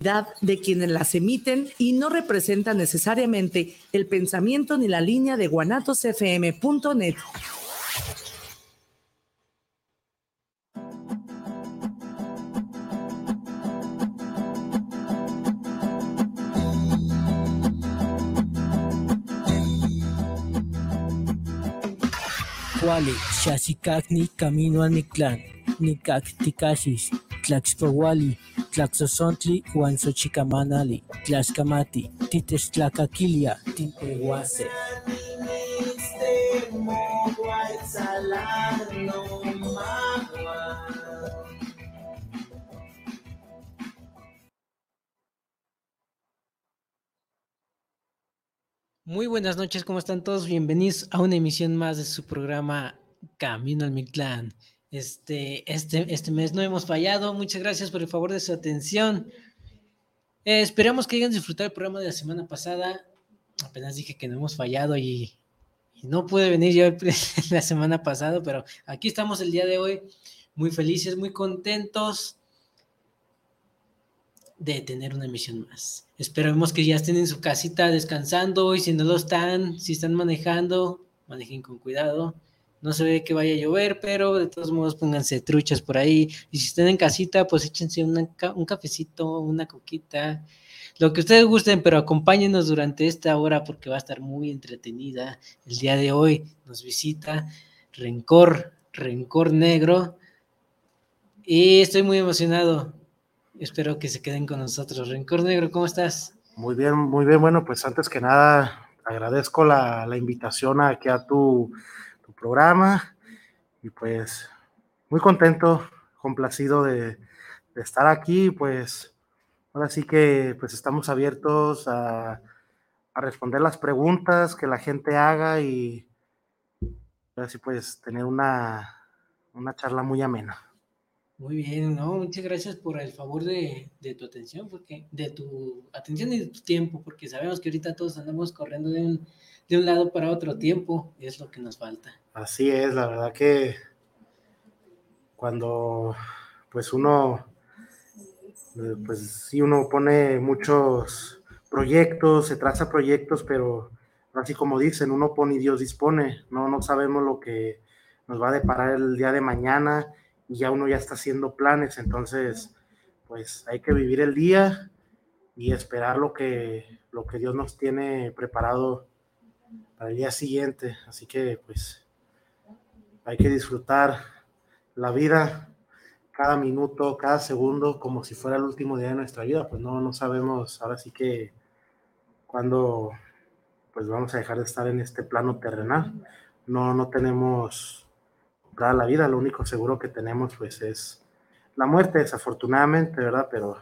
de quienes las emiten y no representan necesariamente el pensamiento ni la línea de guanatosfm.net. Wale, Shasikakni, Camino a Nictlán, Nikaktikashis, Tlaxpawali, Tlaxosontli, Huanzochicamanali, Tlaxcamati, Titestlacquilia, Tintehuase. Muy buenas noches, ¿cómo están todos? Bienvenidos a una emisión más de su programa Camino al Mictlán. Este, este, este mes no hemos fallado. Muchas gracias por el favor de su atención. Eh, esperamos que hayan disfrutado el programa de la semana pasada. Apenas dije que no hemos fallado y, no pude venir yo la semana pasada, pero aquí estamos el día de hoy muy felices, muy contentos de tener una emisión más. Esperemos que ya estén en su casita descansando y si no lo están, si están manejando, manejen con cuidado no se ve que vaya a llover, pero de todos modos pónganse truchas por ahí. Y si están en casita, pues échense un cafecito, una coquita, lo que ustedes gusten, pero acompáñenos durante esta hora porque va a estar muy entretenida. El día de hoy nos visita Rencor, Rencor Negro. Y estoy muy emocionado. Espero que se queden con nosotros. Rencor Negro, ¿cómo estás? Muy bien, muy bien. Bueno, pues antes que nada, agradezco la, la invitación aquí a tu programa y pues muy contento, complacido de, estar aquí, pues ahora sí que pues estamos abiertos a, responder las preguntas que la gente haga y así pues tener una, una charla muy amena. Muy bien, no, muchas gracias por el favor de, tu atención, porque de tu atención y de tu tiempo, porque sabemos que ahorita todos andamos corriendo de un, de un lado para otro tiempo, es lo que nos falta. Así es, la verdad que cuando pues uno, eh, pues uno pone muchos proyectos, se traza proyectos, pero así como dicen, uno pone y Dios dispone, no, no sabemos lo que nos va a deparar el día de mañana y ya uno ya está haciendo planes, entonces pues hay que vivir el día y esperar lo que, lo que Dios nos tiene preparado para el día siguiente, así que pues hay que disfrutar la vida cada minuto, cada segundo, como si fuera el último día de nuestra vida. Pues no, no sabemos ahora sí que cuando pues vamos a dejar de estar en este plano terrenal. No, no tenemos toda la vida, lo único seguro que tenemos pues es la muerte, desafortunadamente, ¿verdad? Pero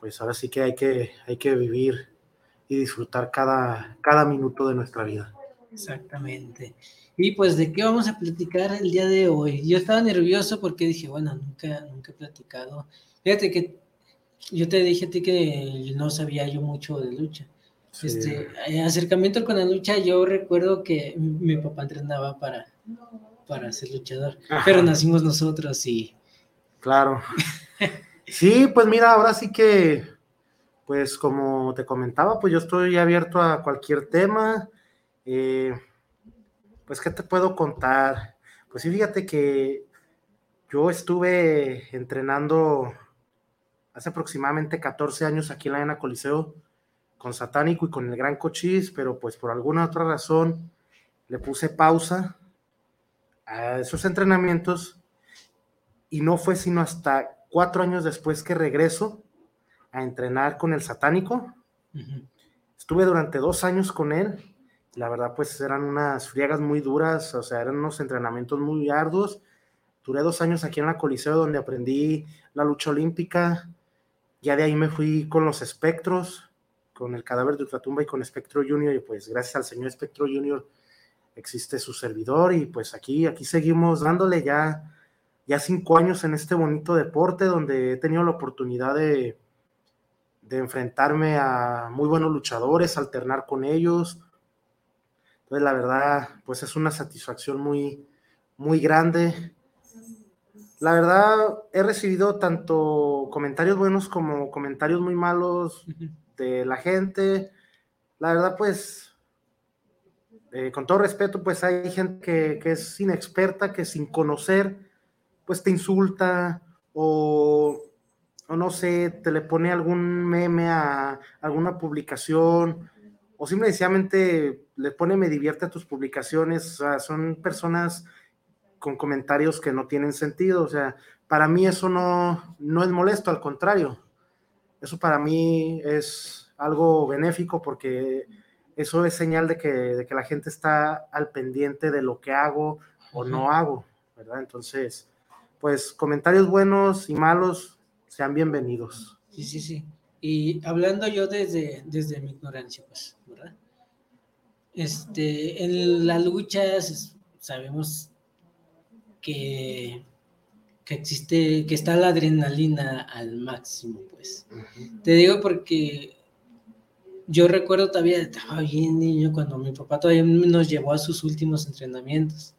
pues ahora sí que hay que, hay que vivir y disfrutar cada, cada minuto de nuestra vida. Exactamente. Y pues, ¿de qué vamos a platicar el día de hoy? Yo estaba nervioso porque dije, bueno, nunca, nunca he platicado. Fíjate que yo te dije a ti que no sabía yo mucho de lucha. Este, eh, acercamiento con la lucha, yo recuerdo que mi papá entrenaba para, para ser luchador, pero nacimos nosotros y... Claro. sí, pues mira, ahora sí que, pues como te comentaba, pues yo estoy abierto a cualquier tema. Eh, pues, ¿qué te puedo contar? Pues sí, fíjate que yo estuve entrenando hace aproximadamente 14 años aquí en la Arena Coliseo con Satánico y con el Gran Cochís, pero pues por alguna otra razón le puse pausa a esos entrenamientos y no fue sino hasta cuatro años después que regreso a entrenar con el Satánico. Estuve durante dos años con él la verdad, pues eran unas friegas muy duras, o sea, eran unos entrenamientos muy arduos. Duré dos años aquí en la Coliseo donde aprendí la lucha olímpica. Ya de ahí me fui con los espectros, con el cadáver de Ultratumba y con Espectro Junior. Y pues gracias al señor Espectro Junior existe su servidor. Y pues aquí, aquí seguimos dándole ya, ya cinco años en este bonito deporte donde he tenido la oportunidad de, de enfrentarme a muy buenos luchadores, alternar con ellos. Entonces, la verdad, pues es una satisfacción muy, muy grande. La verdad, he recibido tanto comentarios buenos como comentarios muy malos de la gente. La verdad, pues, eh, con todo respeto, pues hay gente que, es inexperta, que sin conocer, pues te insulta o, o, no sé, te le pone algún meme a alguna publicación o simplemente le pone me divierte a tus publicaciones. O sea, son personas con comentarios que no tienen sentido. O sea, para mí eso no, no es molesto, al contrario. Eso para mí es algo benéfico porque eso es señal de que, de que la gente está al pendiente de lo que hago o no hago, ¿verdad? Entonces, pues comentarios buenos y malos sean bienvenidos. Sí, sí, sí. Y hablando yo desde, desde mi ignorancia, pues, ¿verdad? Este, en las luchas sabemos que, que existe, que está la adrenalina al máximo, pues. Te digo porque yo recuerdo todavía, estaba bien niño cuando mi papá todavía nos llevó a sus últimos entrenamientos.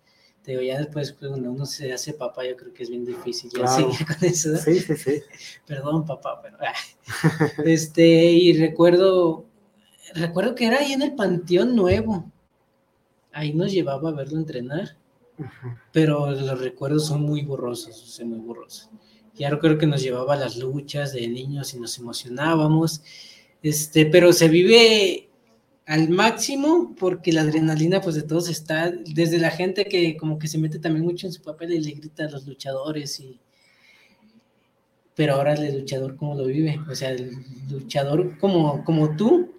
Te digo, ya después cuando uno se hace papá, yo creo que es bien difícil ya seguir con eso. Sí, sí, sí. Perdón, papá, pero... este, y recuerdo, recuerdo que era ahí en el Panteón Nuevo. Ahí nos llevaba a verlo entrenar pero los recuerdos son muy borrosos, son muy borrosos. Ya recuerdo que nos llevaba a las luchas de niños y nos emocionábamos, este, pero se vive al máximo porque la adrenalina pues de todos está, desde la gente que como que se mete también mucho en su papel y le grita a los luchadores y... Pero ahora el luchador cómo lo vive, o sea, el luchador como, como tú,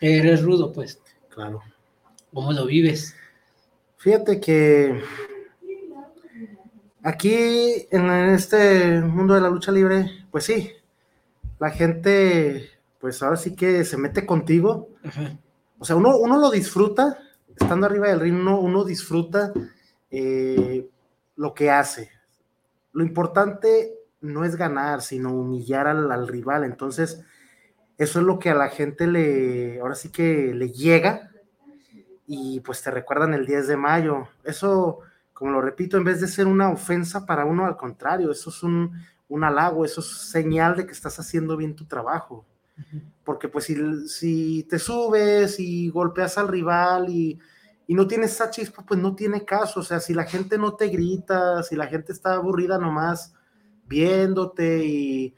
eres rudo pues. Claro. ¿Cómo lo vives? Fíjate que aquí en este mundo de la lucha libre, pues sí, la gente, pues ahora sí que se mete contigo. O sea, uno, uno lo disfruta, estando arriba del ring, uno, disfruta eh, lo que hace. Lo importante no es ganar, sino humillar al, al, rival. Entonces, eso es lo que a la gente le, ahora sí que le llega y pues te recuerdan el 10 de mayo. Eso, como lo repito, en vez de ser una ofensa para uno, al contrario, eso es un, un halago, eso es señal de que estás haciendo bien tu trabajo. Porque pues si, si, te subes y golpeas al rival y, y, no tienes esa chispa, pues no tiene caso. O sea, si la gente no te grita, si la gente está aburrida nomás viéndote y,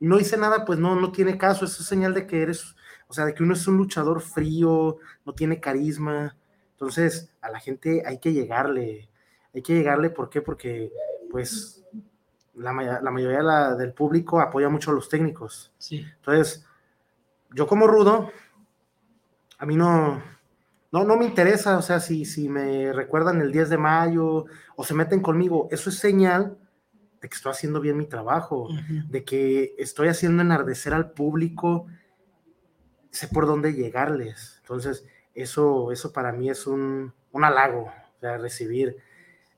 y no dice nada, pues no, no tiene caso. Eso es señal de que eres o sea, de que uno es un luchador frío, no tiene carisma. Entonces, a la gente hay que llegarle. Hay que llegarle, ¿por qué? Porque, pues, la, mayoría del público apoya mucho a los técnicos. Sí. Entonces, yo como rudo, a mí no, no, no me interesa, o sea, si, si me recuerdan el 10 de mayo o se meten conmigo, eso es señal de que estoy haciendo bien mi trabajo, de que estoy haciendo enardecer al público, sé por dónde llegarles. Entonces, eso, eso para mí es un, un halago, o sea, recibir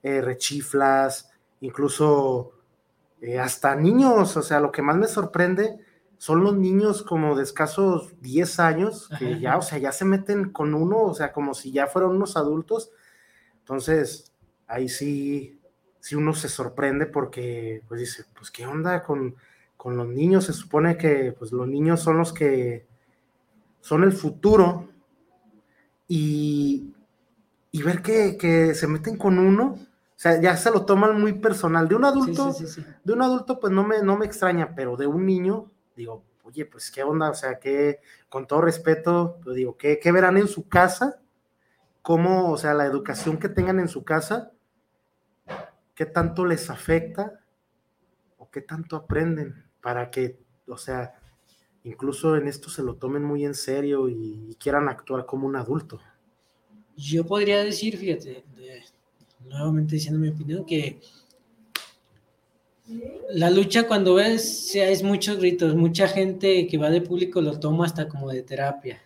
eh, rechiflas, incluso eh, hasta niños, o sea, lo que más me sorprende son los niños como de escasos 10 años, que ya, o sea, ya se meten con uno, o sea, como si ya fueran unos adultos. Entonces, ahí sí, sí uno se sorprende porque, pues dice, pues, ¿qué onda con, con los niños? Se supone que, pues, los niños son los que son el futuro y, ver que, se meten con uno, o sea, ya se lo toman muy personal. De un adulto, de un adulto, pues no me, no me extraña, pero de un niño, digo, oye, pues qué onda, o sea, que con todo respeto, pues digo, ¿qué, ¿qué, verán en su casa? ¿Cómo, o sea, la educación que tengan en su casa, qué tanto les afecta o qué tanto aprenden para que, o sea, incluso en esto se lo tomen muy en serio y, quieran actuar como un adulto. Yo podría decir, fíjate, nuevamente diciendo mi opinión, que la lucha cuando ves, es muchos gritos, mucha gente que va de público lo toma hasta como de terapia,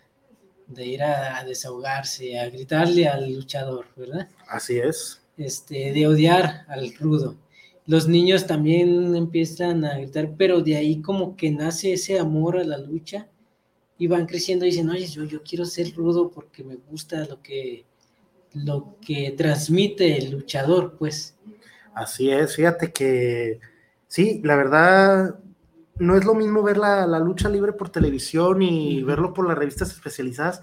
de ir a, desahogarse, a gritarle al luchador, ¿verdad? Así es. Este, de odiar al rudo los niños también empiezan a gritar, pero de ahí como que nace ese amor a la lucha y van creciendo y dicen, oye, yo, yo quiero ser rudo porque me gusta lo que, lo que transmite el luchador, pues. Así es, fíjate que sí, la verdad no es lo mismo ver la, lucha libre por televisión y verlo por las revistas especializadas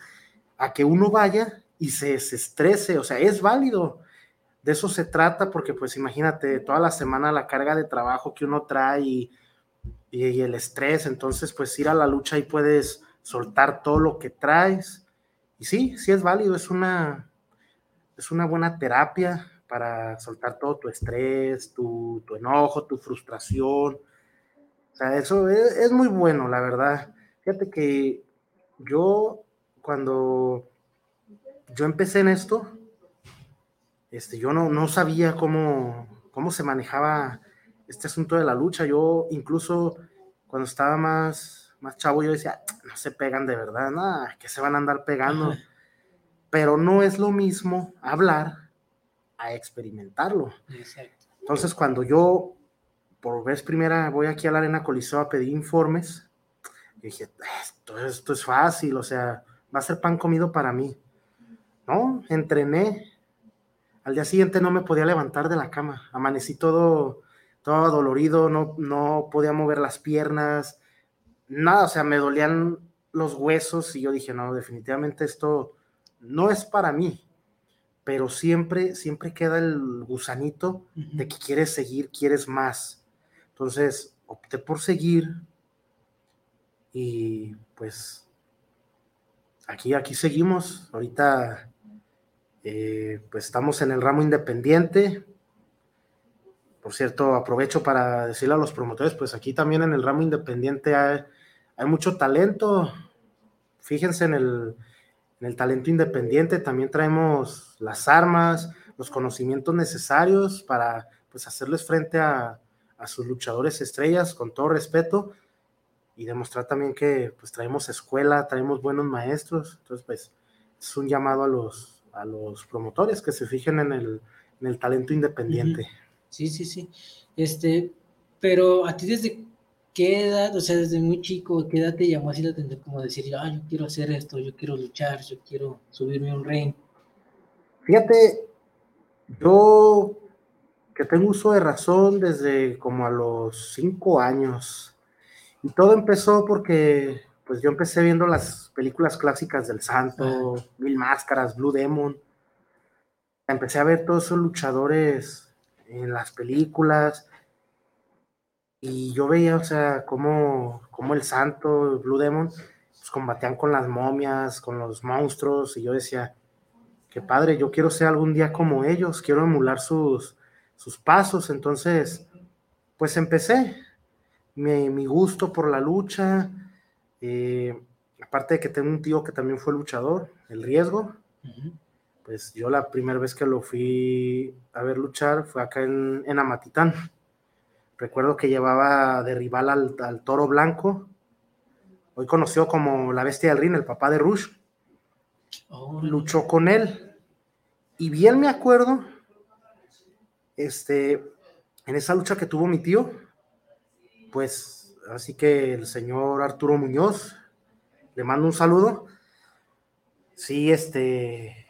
a que uno vaya y se, estrese, o sea, es válido. De eso se trata porque pues imagínate toda la semana la carga de trabajo que uno trae y, y el estrés, entonces pues ir a la lucha y puedes soltar todo lo que traes. Y sí, sí es válido, es una, es una buena terapia para soltar todo tu estrés, tu, enojo, tu frustración. O sea, eso es, muy bueno, la verdad. Fíjate que yo, cuando yo empecé en esto, este, yo no, no sabía cómo, cómo se manejaba este asunto de la lucha. Yo incluso cuando estaba más, más chavo, yo decía, no se pegan de verdad, nada, que se van a andar pegando. Pero no es lo mismo hablar a experimentarlo. Entonces, cuando yo por vez primera voy aquí a la Arena Coliseo a pedir informes, dije, esto, esto es fácil, o sea, va a ser pan comido para mí. No, entrené. Al día siguiente no me podía levantar de la cama. Amanecí todo, todo dolorido, no, no podía mover las piernas, nada, o sea, me dolían los huesos y yo dije, no, definitivamente esto no es para mí pero siempre, siempre queda el gusanito de que quieres seguir, quieres más. Entonces, opté por seguir y pues aquí, aquí seguimos. Ahorita, eh, pues estamos en el ramo independiente. Por cierto, aprovecho para decirle a los promotores, pues aquí también en el ramo independiente hay, hay mucho talento. Fíjense en el, en el talento independiente también traemos las armas, los conocimientos necesarios para pues hacerles frente a, sus luchadores estrellas con todo respeto y demostrar también que pues traemos escuela, traemos buenos maestros, entonces pues es un llamado a los, a los promotores que se fijen en el, en el talento independiente. Sí, sí, sí. Este, pero a ti desde ¿qué edad, o sea, desde muy chico, qué edad te llamó así la atención como decir, ah, yo quiero hacer esto, yo quiero luchar, yo quiero subirme a un ring? Fíjate, yo que tengo uso de razón desde como a los cinco años. Y todo empezó porque, pues yo empecé viendo las películas clásicas del Santo, Mil Máscaras, Blue Demon. Empecé a ver todos esos luchadores en las películas y yo veía, o sea, cómo, el santo, Blue Demon, pues combatían con las momias, con los monstruos, y yo decía, qué padre, yo quiero ser algún día como ellos, quiero emular sus, sus pasos, entonces, pues empecé, mi, mi gusto por la lucha, eh, aparte de que tengo un tío que también fue luchador, el riesgo, pues yo la primera vez que lo fui a ver luchar fue acá en, en Amatitán Recuerdo que llevaba de rival al, toro blanco, hoy conocido como la bestia del ring, el papá de Rush. Luchó con él. Y bien me acuerdo, este, en esa lucha que tuvo mi tío, pues así que el señor Arturo Muñoz, le mando un saludo. Sí, este,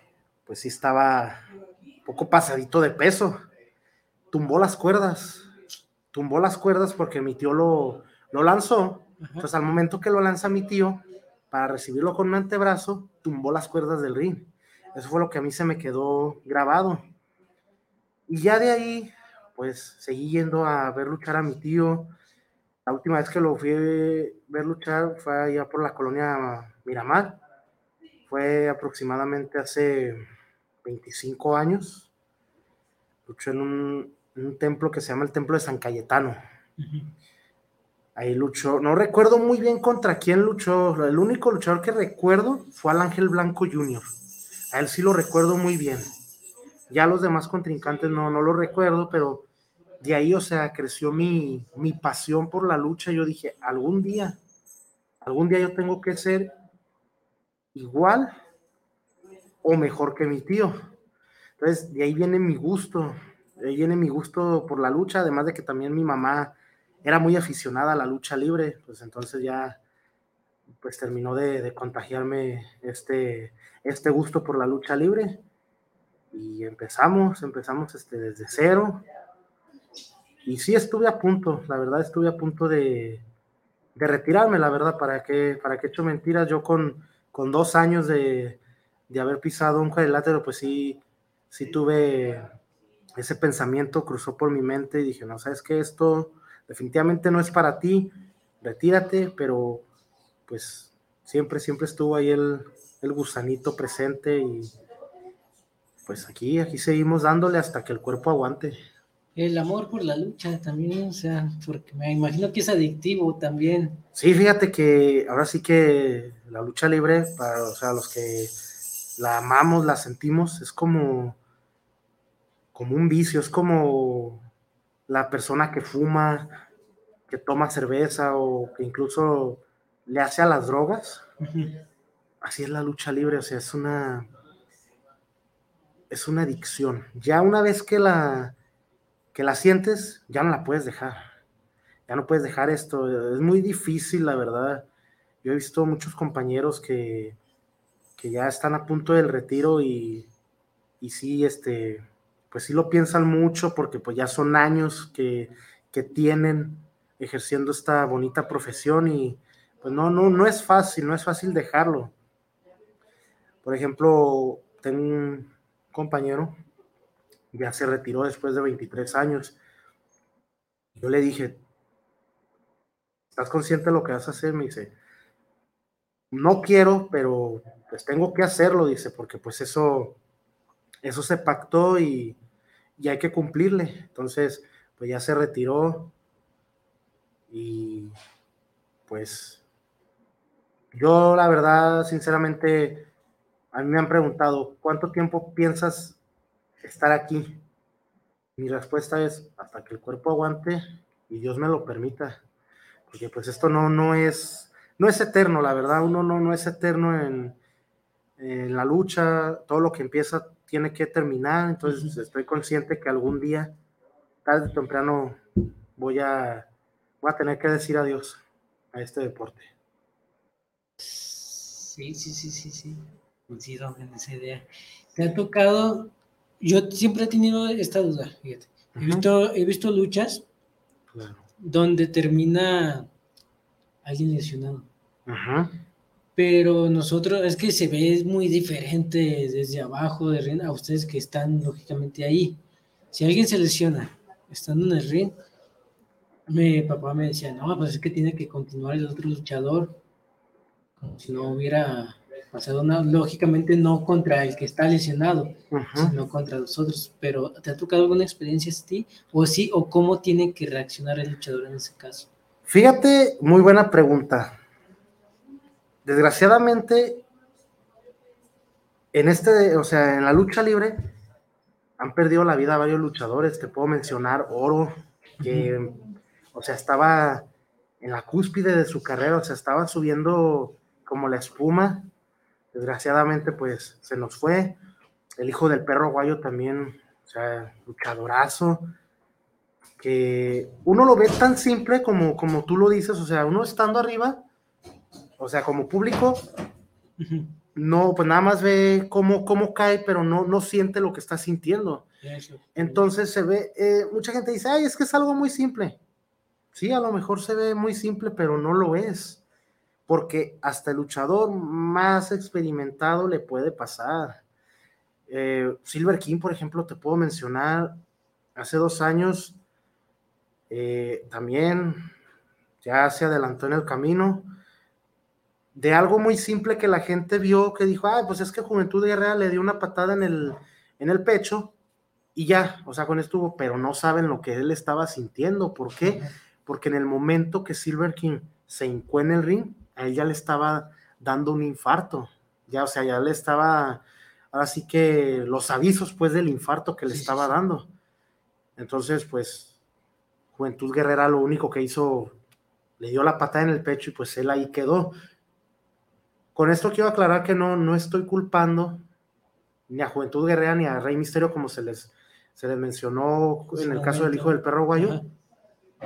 pues sí estaba un poco pasadito de peso. Tumbó las cuerdas tumbó las cuerdas porque mi tío lo, lo lanzó. Entonces, al momento que lo lanza mi tío, para recibirlo con un antebrazo, tumbó las cuerdas del ring. Eso fue lo que a mí se me quedó grabado. Y ya de ahí, pues seguí yendo a ver luchar a mi tío. La última vez que lo fui a ver luchar fue allá por la colonia Miramar. Fue aproximadamente hace 25 años. Luchó en un, un templo que se llama el Templo de San Cayetano. Ahí luchó, no recuerdo muy bien contra quién luchó, el único luchador que recuerdo fue al Ángel Blanco Jr. A él sí lo recuerdo muy bien. Ya los demás contrincantes no, no lo recuerdo, pero de ahí, o sea, creció mi, mi pasión por la lucha. Yo dije, algún día, algún día yo tengo que ser igual o mejor que mi tío. Entonces, de ahí viene mi gusto, viene mi gusto por la lucha, además de que también mi mamá era muy aficionada a la lucha libre, pues entonces ya pues terminó de, contagiarme este, este gusto por la lucha libre. Y empezamos, empezamos este, desde cero. Y sí estuve a punto, la verdad estuve a punto de, de retirarme, la verdad, para que, para que he hecho mentiras, yo con, con dos años de, de haber pisado un cuadrilátero, pues sí, sí tuve ese pensamiento, cruzó por mi mente y dije, no, sabes que esto definitivamente no es para ti, retírate, pero pues siempre, siempre estuvo ahí el, el gusanito presente y pues aquí, aquí seguimos dándole hasta que el cuerpo aguante. El amor por la lucha también, o sea, porque me imagino que es adictivo también. Sí, fíjate que ahora sí que la lucha libre, para o sea, los que la amamos, la sentimos, es como, como un vicio, es como la persona que fuma, que toma cerveza o que incluso le hace a las drogas. Así es la lucha libre, o sea, es una es una adicción. Ya una vez que la que la sientes, ya no la puedes dejar. Ya no puedes dejar esto. Es muy difícil, la verdad. Yo he visto muchos compañeros que, que ya están a punto del retiro y, y sí, este, pues sí lo piensan mucho porque pues ya son años que, que tienen ejerciendo esta bonita profesión y pues no, no, no es fácil, no es fácil dejarlo. Por ejemplo, tengo un compañero ya se retiró después de 23 años. Yo le dije, ¿estás consciente de lo que vas a hacer? Me dice, no quiero, pero pues tengo que hacerlo, dice, porque pues eso, eso se pactó y, y hay que cumplirle. Entonces, pues ya se retiró y pues yo la verdad, sinceramente, a mí me han preguntado, ¿cuánto tiempo piensas estar aquí? Mi respuesta es hasta que el cuerpo aguante y Dios me lo permita, porque pues esto no, no es, no es eterno, la verdad, uno no, no es eterno en, en la lucha, todo lo que empieza tiene que terminar, entonces estoy consciente que algún día, tarde o temprano, voy a, voy a tener que decir adiós a este deporte. Sí, sí, sí, sí, sí, coincido en esa idea. ¿Te ha tocado yo siempre he tenido esta duda, fíjate. He, visto, he visto luchas donde termina alguien lesionado. Pero nosotros, es que se ve muy diferente desde abajo de ring a ustedes que están lógicamente ahí. Si alguien se lesiona estando en el ring, mi papá me decía, no, pues es que tiene que continuar el otro luchador, como si no hubiera pasado una, lógicamente no contra el que está lesionado, sino contra los otros. Pero ¿te ha tocado alguna experiencia a ti? ¿O sí? ¿O cómo tiene que reaccionar el luchador en ese caso? Fíjate, muy buena pregunta. Desgraciadamente, en este, o sea, en la lucha libre, han perdido la vida varios luchadores. Te puedo mencionar Oro, que, o sea, estaba en la cúspide de su carrera, o sea, estaba subiendo como la espuma Desgraciadamente, pues se nos fue. El hijo del perro guayo también, o sea, luchadorazo. Que uno lo ve tan simple como, como tú lo dices, o sea, uno estando arriba, o sea, como público, no, pues nada más ve cómo, cómo cae, pero no, no siente lo que está sintiendo. Entonces se ve, eh, mucha gente dice, ay, es que es algo muy simple. Sí, a lo mejor se ve muy simple, pero no lo es porque hasta el luchador más experimentado le puede pasar. Eh, Silver King, por ejemplo, te puedo mencionar, hace dos años eh, también ya se adelantó en el camino de algo muy simple que la gente vio que dijo, ah, pues es que Juventud Guerrera le dio una patada en el, en el pecho y ya, o sea, con esto estuvo, pero no saben lo que él estaba sintiendo. ¿Por qué? Porque en el momento que Silver King se hincó en el ring, a él ya le estaba dando un infarto, ya, o sea, ya le estaba, ahora sí que los avisos pues del infarto que le estaba dando. Entonces, pues, Juventud Guerrera lo único que hizo, le dio la patada en el pecho y pues él ahí quedó. Con esto quiero aclarar que no, no estoy culpando ni a Juventud Guerrera ni a Rey Misterio como se les, se les mencionó en el caso del hijo del perro guayo.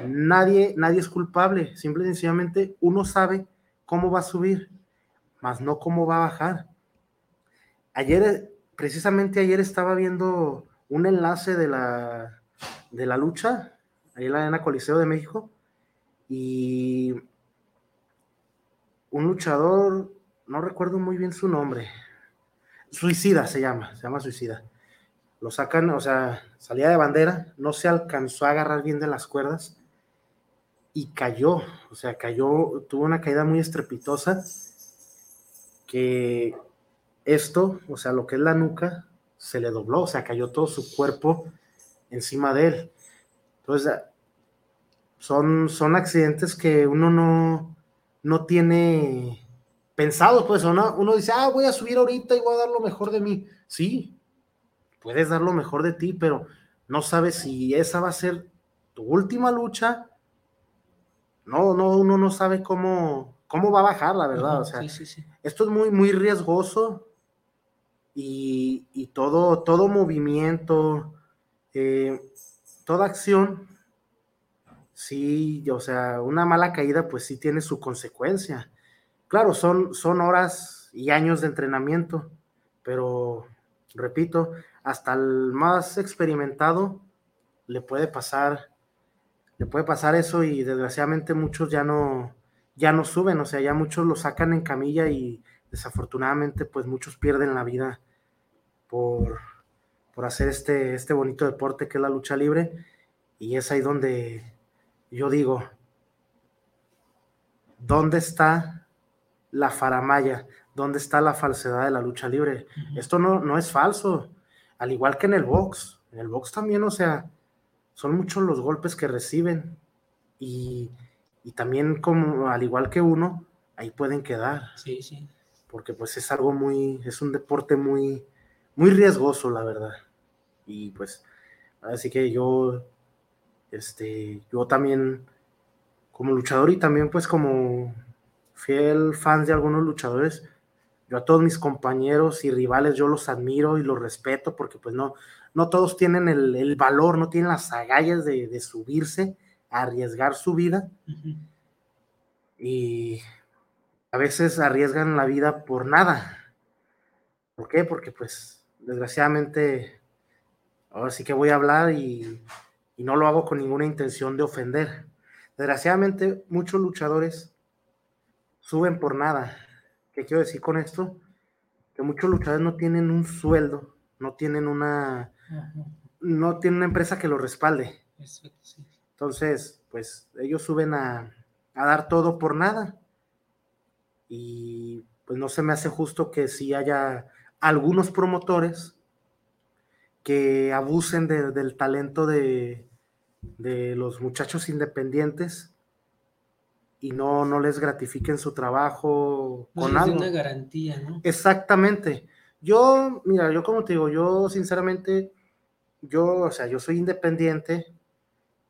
Nadie, nadie es culpable, simple y sencillamente uno sabe cómo va a subir, más no cómo va a bajar. Ayer, precisamente ayer estaba viendo un enlace de la, de la lucha ahí en la Arena Coliseo de México, y un luchador, no recuerdo muy bien su nombre, Suicida se llama, se llama Suicida. Lo sacan, o sea, salía de bandera, no se alcanzó a agarrar bien de las cuerdas y cayó, o sea, cayó, tuvo una caída muy estrepitosa que esto, o sea, lo que es la nuca, se le dobló, o sea, cayó todo su cuerpo encima de él. Entonces, son, son accidentes que uno no, no tiene pensados, pues uno, uno dice, ah, voy a subir ahorita y voy a dar lo mejor de mí. Sí, puedes dar lo mejor de ti, pero no sabes si esa va a ser tu última lucha. No, no, uno no sabe cómo, cómo va a bajar, la verdad. o sea, esto es muy, muy riesgoso y, y todo, todo movimiento, eh, toda acción, sí, o sea, una mala caída, pues sí tiene su consecuencia. Claro, son, son horas y años de entrenamiento, pero repito, hasta el más experimentado le puede pasar, le puede pasar eso y desgraciadamente muchos ya no, ya no suben, o sea, ya muchos lo sacan en camilla y desafortunadamente pues muchos pierden la vida por, por hacer este, este bonito deporte que es la lucha libre. Y es ahí donde yo digo, ¿dónde está la faramaya, dónde está la falsedad de la lucha libre. Esto no, no es falso, al igual que en el box. En el box también, o sea, son muchos los golpes que reciben y, también como al igual que uno, ahí pueden quedar. Sí, sí. Porque pues es algo muy, es un deporte muy, muy riesgoso, la verdad. Y pues, así que yo, este, yo también, como luchador y también pues como fiel fan de algunos luchadores. Yo a todos mis compañeros y rivales, yo los admiro y los respeto porque pues no, no todos tienen el, valor, no tienen las agallas de, subirse, a arriesgar su vida. Y a veces arriesgan la vida por nada. ¿Por qué? Porque pues desgraciadamente ahora sí que voy a hablar y, y no lo hago con ninguna intención de ofender. Desgraciadamente muchos luchadores suben por nada. ¿Qué quiero decir con esto? Que muchos luchadores no tienen un sueldo, no tienen una, no tienen una empresa que lo respalde. Entonces, pues ellos suben a, a, dar todo por nada. Y pues no se me hace justo que si haya algunos promotores que abusen del talento de, de los muchachos independientes y no, no les gratifiquen su trabajo con algo. una garantía, ¿no? Exactamente. Yo, mira, yo como te digo, yo sinceramente, yo, o sea, yo soy independiente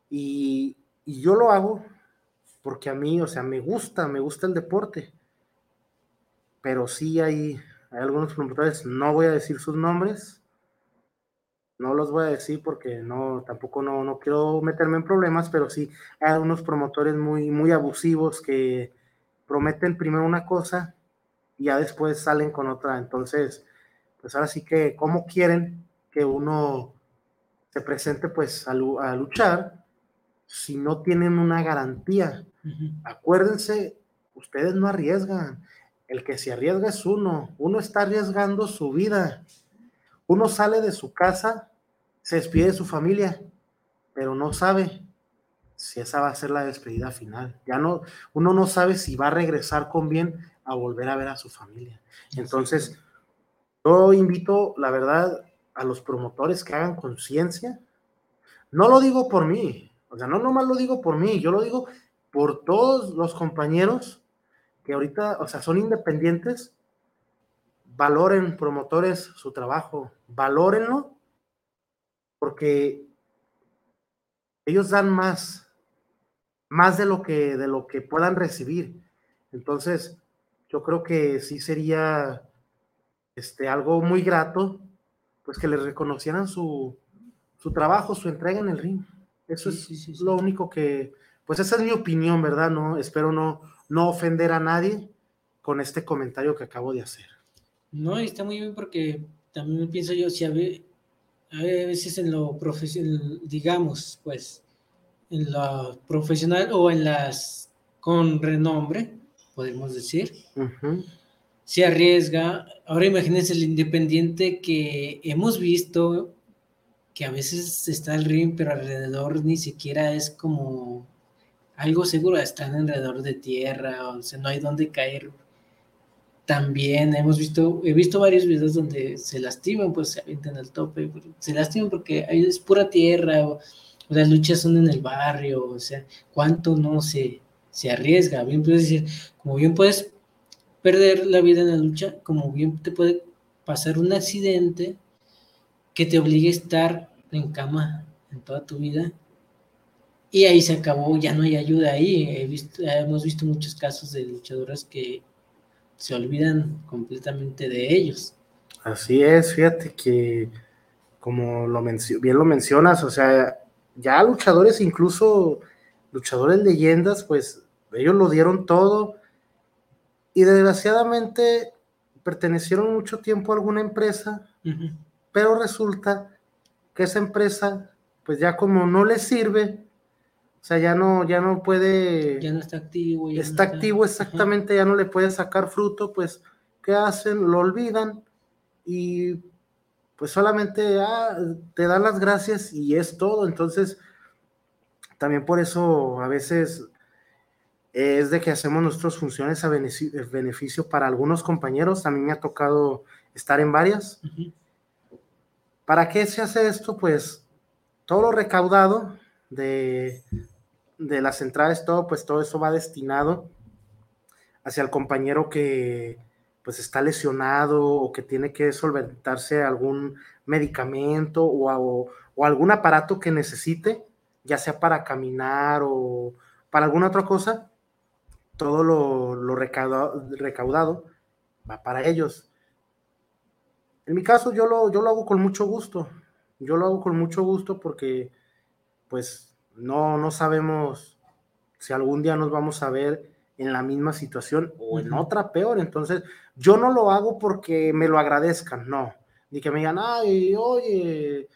y, yo lo hago porque a mí, o sea, me gusta, me gusta el deporte. Pero sí hay, hay algunos promotores, no voy a decir sus nombres, no los voy a decir porque no, tampoco no, no quiero meterme en problemas, pero sí hay unos promotores muy, muy abusivos que prometen primero una cosa y ya después salen con otra. Entonces, pues ahora sí que, ¿cómo quieren que uno se presente pues a, luchar si no tienen una garantía? Acuérdense, ustedes no arriesgan. El que se arriesga es uno. Uno está arriesgando su vida uno sale de su casa, se despide de su familia, pero no sabe si esa va a ser la despedida final. Ya no, uno no sabe si va a regresar con bien a volver a ver a su familia. Entonces, yo invito, la verdad, a los promotores que hagan conciencia. No lo digo por mí, o sea, no nomás lo digo por mí, yo lo digo por todos los compañeros que ahorita, o sea, son independientes valoren promotores su trabajo, valórenlo, porque ellos dan más, más de lo que, de lo que puedan recibir. Entonces, yo creo que sí sería este, algo muy grato, pues que les reconocieran su, su trabajo, su entrega en el ring. Eso es lo único que, pues esa es mi opinión, ¿verdad? No, espero no, no ofender a nadie con este comentario que acabo de hacer. No, está muy bien porque también pienso yo, si a, veces en lo profesional, digamos, pues, en la profesional o en las con renombre, podemos decir, se arriesga. Ahora imagínense el independiente que hemos visto que a veces está el ring, pero alrededor ni siquiera es como algo seguro, están alrededor de tierra, o sea, no hay dónde caer. También hemos visto, he visto varios videos donde se lastiman, pues se avientan al tope, se lastiman porque ahí es pura tierra, o, las luchas son en el barrio, o sea, cuánto no se, se arriesga. Como bien puedes perder la vida en la lucha, como bien te puede pasar un accidente que te obligue a estar en cama en toda tu vida y ahí se acabó, ya no hay ayuda ahí. Hemos visto muchos casos de luchadoras que se olvidan completamente de ellos. Así es, fíjate que como lo bien lo mencionas, o sea, ya luchadores, incluso luchadores leyendas, pues ellos lo dieron todo y desgraciadamente pertenecieron mucho tiempo a alguna empresa, pero resulta que esa empresa, pues ya como no les sirve, o sea, ya no, ya no puede. Ya no está activo. está, activo exactamente, ya no le puede sacar fruto, pues, ¿qué hacen? Lo olvidan y pues solamente ah, te dan las gracias y es todo. Entonces, también por eso a veces es de que hacemos nuestras funciones a beneficio para algunos compañeros. A mí me ha tocado estar en varias. ¿Para qué se hace esto? Pues todo lo recaudado de, de las entradas, todo, pues todo eso va destinado hacia el compañero que pues está lesionado o que tiene que solventarse algún medicamento o, algún aparato que necesite, ya sea para caminar o para alguna otra cosa, todo lo, recaudado, recaudado, va para ellos. En mi caso yo lo, yo lo hago con mucho gusto, yo lo hago con mucho gusto porque pues no, no sabemos si algún día nos vamos a ver en la misma situación o en otra peor. Entonces, yo no lo hago porque me lo agradezcan, no. Ni que me digan, ay, oye,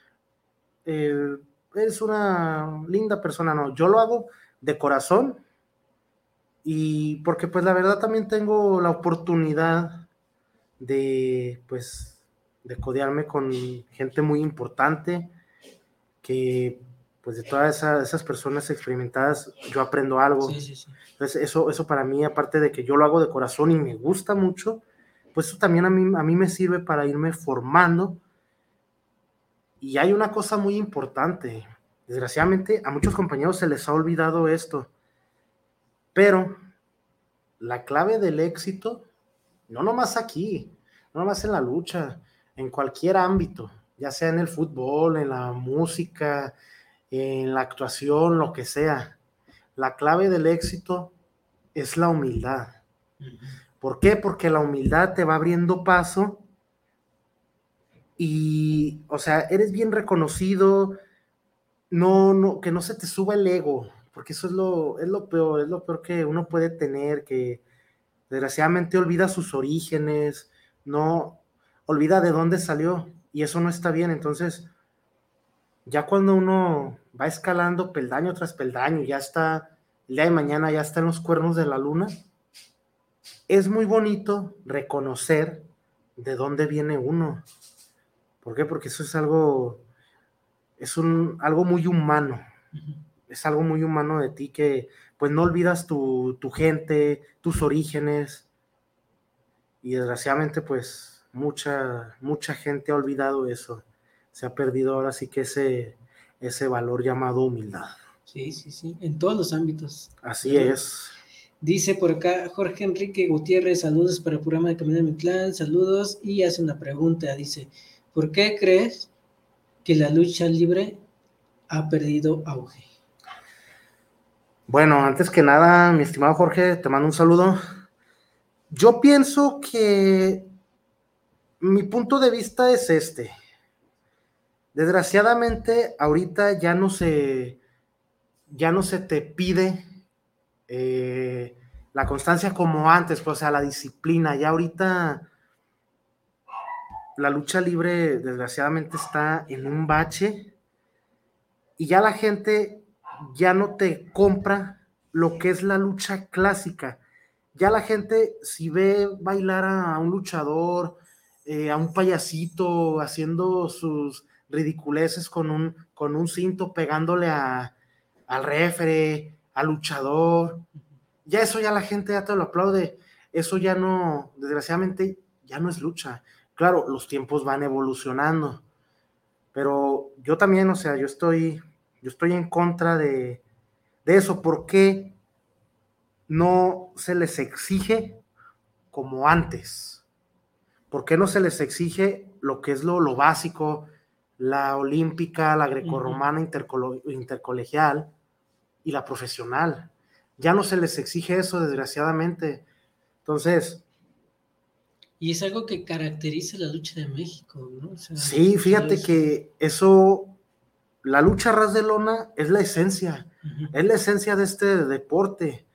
eh, eres una linda persona, no. Yo lo hago de corazón y porque pues la verdad también tengo la oportunidad de, pues, de codearme con gente muy importante que pues de todas esas, personas experimentadas yo aprendo algo. Entonces eso, eso para mí, aparte de que yo lo hago de corazón y me gusta mucho, pues eso también a mí, a mí me sirve para irme formando. Y hay una cosa muy importante. Desgraciadamente a muchos compañeros se les ha olvidado esto. Pero la clave del éxito, no nomás aquí, no nomás en la lucha, en cualquier ámbito, ya sea en el fútbol, en la música, en la actuación, lo que sea. La clave del éxito es la humildad. ¿Por qué? Porque la humildad te va abriendo paso y, o sea, eres bien reconocido, no, no, que no se te suba el ego, porque eso es lo, es lo peor, es lo peor que uno puede tener, que desgraciadamente olvida sus orígenes, no olvida de dónde salió, y eso no está bien, entonces ya cuando uno va escalando peldaño tras peldaño, ya está, el día de mañana ya está en los cuernos de la luna, es muy bonito reconocer de dónde viene uno. ¿Por qué? Porque eso es algo, es un, algo muy humano. Es algo muy humano de ti que pues no olvidas tu, tu gente, tus orígenes. Y desgraciadamente pues mucha, mucha gente ha olvidado eso se ha perdido ahora sí que ese, ese valor llamado humildad. Sí, sí, sí, en todos los ámbitos. Así es. Dice por acá Jorge Enrique Gutiérrez, saludos para el programa de Camino de mi Clan, saludos, y hace una pregunta, dice, ¿por qué crees que la lucha libre ha perdido auge? Bueno, antes que nada, mi estimado Jorge, te mando un saludo. Yo pienso que mi punto de vista es este. Desgraciadamente, ahorita ya no se, ya no se te pide eh, la constancia como antes, pues, o sea, la disciplina. Ya ahorita la lucha libre, desgraciadamente, está en un bache y ya la gente ya no te compra lo que es la lucha clásica. Ya la gente, si ve bailar a un luchador, eh, a un payasito haciendo sus ridiculeces con un, con un cinto pegándole a, al refere, al luchador, ya eso ya la gente ya te lo aplaude. Eso ya no, desgraciadamente, ya no es lucha. Claro, los tiempos van evolucionando, pero yo también, o sea, yo estoy, yo estoy en contra de, de eso. ¿Por qué no se les exige como antes? ¿Por qué no se les exige lo que es lo, lo básico, la olímpica, la grecorromana intercolegial y la profesional? Ya no se les exige eso, desgraciadamente. Entonces... Y es algo que caracteriza la lucha de México, ¿no? sí, fíjate que eso, la lucha ras de lona es la esencia, es la esencia de este deporte.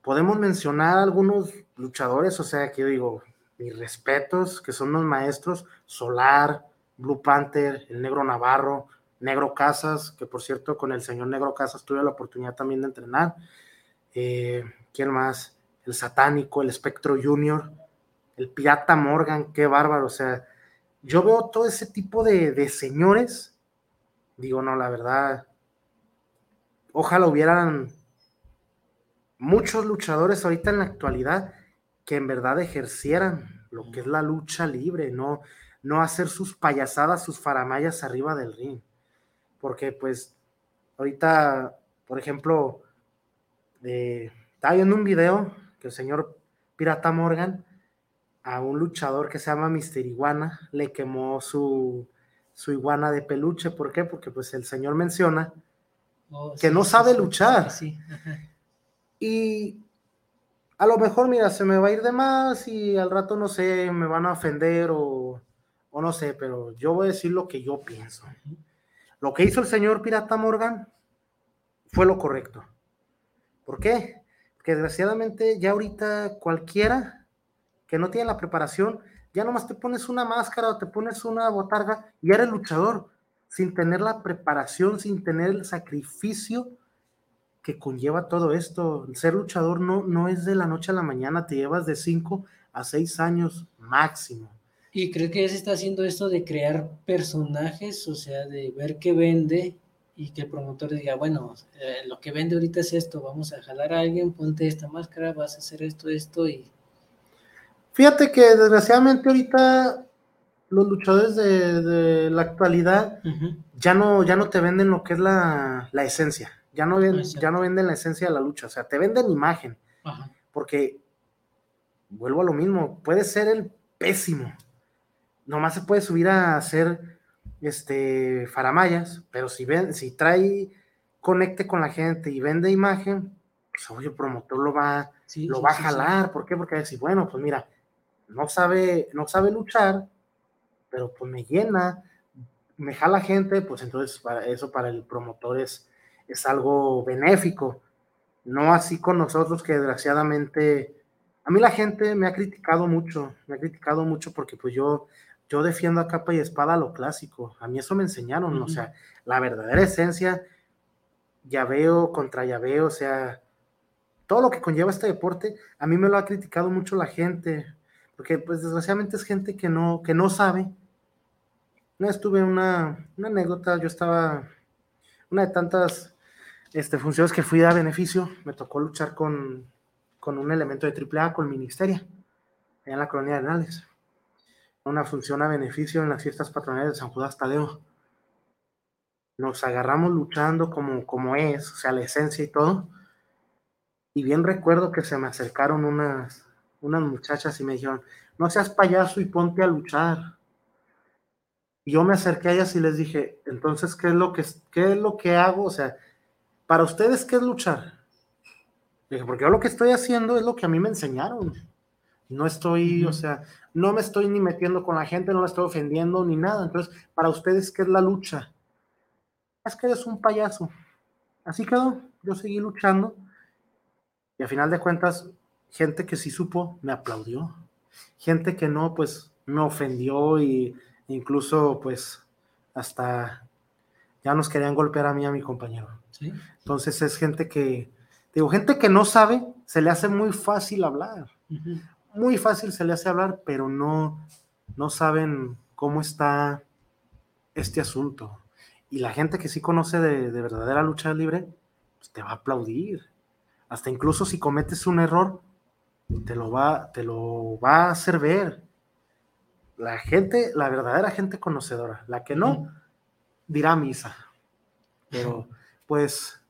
Podemos mencionar algunos luchadores, o sea, que yo digo, mis respetos, que son los maestros, Solar, Blue Panther, el Negro Navarro, Negro Casas, que por cierto con el señor Negro Casas tuve la oportunidad también de entrenar. Eh, ¿Quién más? El Satánico, el Espectro Junior, el Pirata Morgan, qué bárbaro. O sea, yo veo todo ese tipo de, de señores. Digo, no, la verdad, ojalá hubieran muchos luchadores ahorita en la actualidad que en verdad ejercieran lo que es la lucha libre, no, no hacer sus payasadas, sus faramayas arriba del ring. Porque pues ahorita, por ejemplo, estaba viendo un video que el señor Pirata Morgan a un luchador que se llama Mister Iguana le quemó su, su iguana de peluche. ¿Por qué? Porque pues el señor menciona oh, que no sabe luchar. y a lo mejor, mira, se me va a ir de más y al rato, no sé, me van a ofender o, o no sé, pero yo voy a decir lo que yo pienso. Lo que hizo el señor Pirata Morgan fue lo correcto. ¿Por qué? Porque desgraciadamente ya ahorita cualquiera que no tiene la preparación, ya nomás te pones una máscara o te pones una botarga y eres luchador, sin tener la preparación, sin tener el sacrificio que conlleva todo esto. Ser luchador no, no es de la noche a la mañana, te llevas de 5 a 6 años máximo. Y creo que ya se está haciendo esto de crear personajes, o sea, de ver qué vende y que el promotor diga, bueno, eh, lo que vende ahorita es esto, vamos a jalar a alguien, ponte esta máscara, vas a hacer esto, esto y... Fíjate que desgraciadamente ahorita los luchadores de, la actualidad ya, no, ya no te venden lo que es la, esencia, ya no, ven, ya no venden la esencia de la lucha, o sea, te venden imagen, porque, vuelvo a lo mismo, puede ser el pésimo, nomás se puede subir a hacer este, faramayas, pero si, ven, si trae conecte con la gente y vende imagen, pues obvio el promotor lo va, lo va a jalar. ¿Por qué? Porque va a decir, bueno, pues mira, no sabe, no sabe luchar, pero pues me llena, me jala gente, pues entonces para eso para el promotor es, es algo benéfico. No así con nosotros que desgraciadamente, a mí la gente me ha criticado mucho, me ha criticado mucho porque pues yo yo defiendo a capa y espada lo clásico. A mí eso me enseñaron, o sea, la verdadera esencia, llaveo contra llaveo, o sea, todo lo que conlleva este deporte, a mí me lo ha criticado mucho la gente, porque pues desgraciadamente es gente que no, que no sabe. No estuve una, una anécdota, yo estaba, una de tantas este, funciones que fui a beneficio, me tocó luchar con, con un elemento de AAA, con el Ministerio, allá en la colonia de Anales una función a beneficio en las fiestas patronales de San Judas Tadeo. Nos agarramos luchando como, como es, o sea, la esencia y todo. Y bien recuerdo que se me acercaron unas, unas muchachas y me dijeron, no seas payaso y ponte a luchar. Y yo me acerqué a ellas y les dije, entonces, ¿qué es lo que, qué es lo que hago? O sea, para ustedes, ¿qué es luchar? Dije, porque yo lo que estoy haciendo es lo que a mí me enseñaron. No estoy, o sea, no me estoy ni metiendo con la gente, no la estoy ofendiendo ni nada. Entonces, para ustedes, ¿qué es la lucha? Es que eres un payaso. Así quedó. Yo seguí luchando. Y a final de cuentas, gente que sí supo, me aplaudió. Gente que no, pues me ofendió y incluso, pues, hasta ya nos querían golpear a mí a mi compañero. Entonces es gente que, digo, gente que no sabe, se le hace muy fácil hablar. Muy fácil se le hace hablar, pero no, no saben cómo está este asunto. Y la gente que sí conoce de, verdadera lucha libre, pues te va a aplaudir. Hasta incluso si cometes un error, te lo va, te lo va a hacer ver. La gente, la verdadera gente conocedora, la que no, dirá misa. Pero, pues,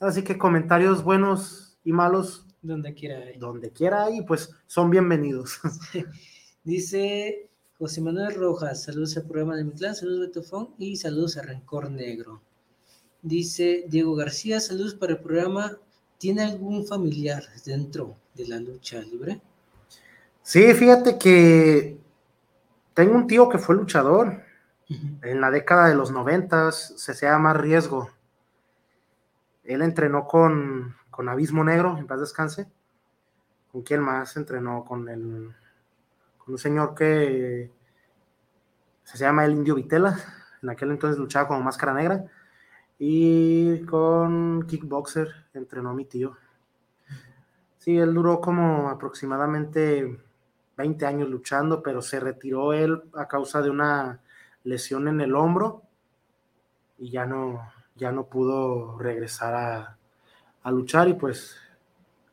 así que comentarios buenos y malos. Donde quiera. Donde quiera y pues son bienvenidos. Dice José Manuel Rojas, saludos al programa de mi clan, saludos Betofón y saludos a Rencor Negro. Dice Diego García, saludos para el programa. ¿Tiene algún familiar dentro de la lucha libre? Sí, fíjate que tengo un tío que fue luchador en la década de los noventas, se llama Riesgo. Él entrenó con, con Abismo Negro, en paz descanse. ¿Con quién más entrenó? Con el con un señor que se llama el Indio Vitela, en aquel entonces luchaba como máscara negra, y con Kickboxer entrenó mi tío. Sí, él duró como aproximadamente 20 años luchando, pero se retiró él a causa de una lesión en el hombro y ya no, ya no pudo regresar a, a luchar y pues